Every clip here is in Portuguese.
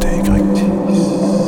Det er ikke rigtigt.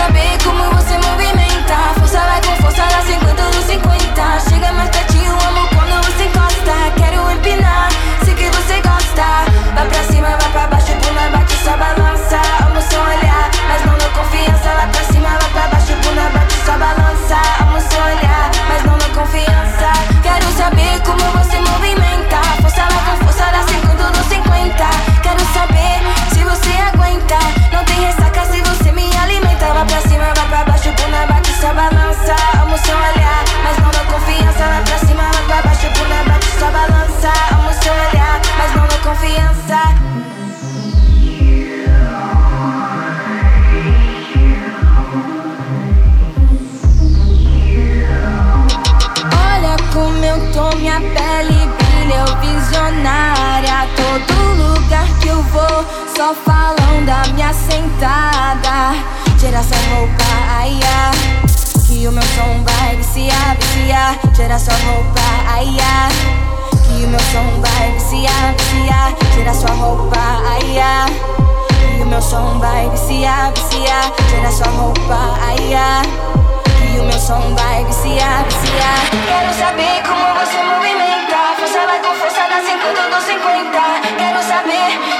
Saber como você movimenta. Força vai com força, dá 50 dos 50. Chega mais pertinho, amo quando você encosta. Quero empinar, sei que você gosta. Vai pra cima, vai pra baixo, pula, bate, só balança. Amo seu olhar, mas não dou confiança. Vai pra cima, vai pra baixo, pula, bate, só balança. Amo seu olhar, mas não dou confiança. Quero saber como você movimenta. Seu olhar, mas não dou confiança. Vai pra cima, vai pra baixo, pula, bate, só balança. Amo seu olhar, mas não dou confiança. Olha como eu tô, minha pele brilha, eu visionária. Todo lugar que eu vou, só falam da minha sentada. Essa roupa, ai, ai, que o meu som vai viciar, viciar. Tira sua roupa, ai, ai, que o meu som vai viciar, viciar. Tira sua roupa, ai, ai, que o meu som vai viciar, viciar. Tira sua roupa, ai, ai. E o meu som vai viciar, viciar. Quero saber como você movimenta. Força vai com força, dá 50 dos 50. Quero saber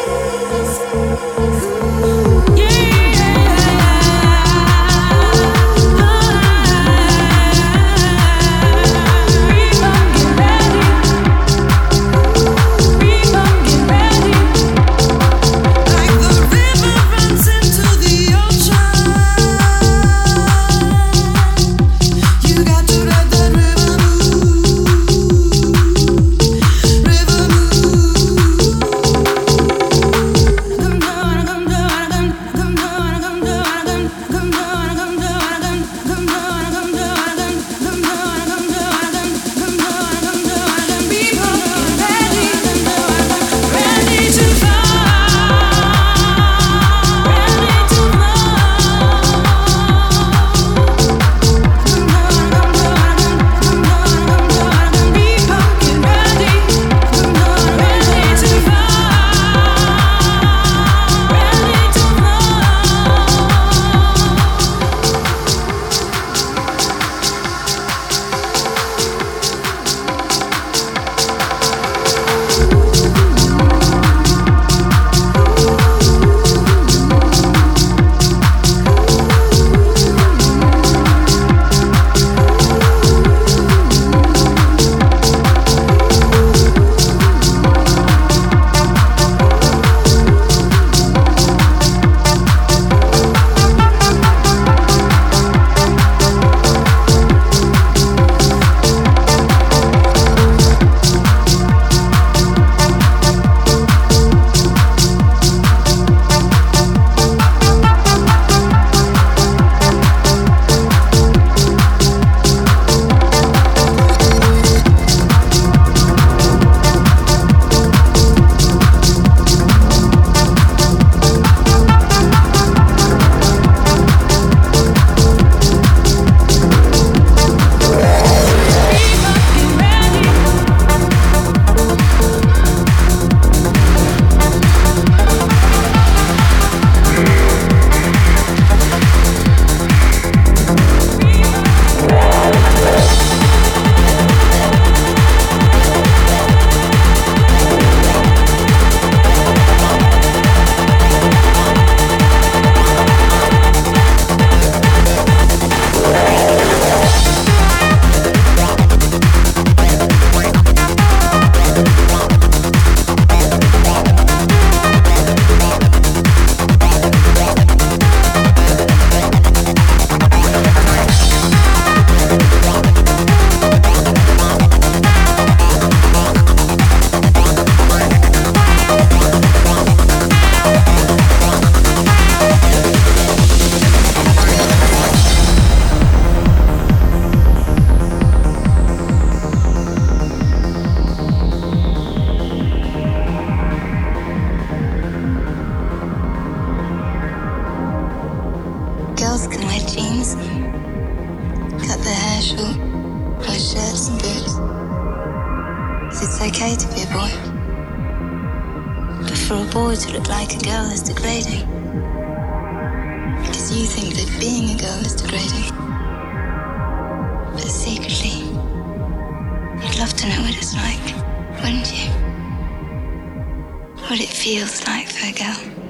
it's okay to be a boy. But for a boy to look like a girl is degrading. Because you think that being a girl is degrading. But secretly, you'd love to know what it's like, wouldn't you? What it feels like for a girl.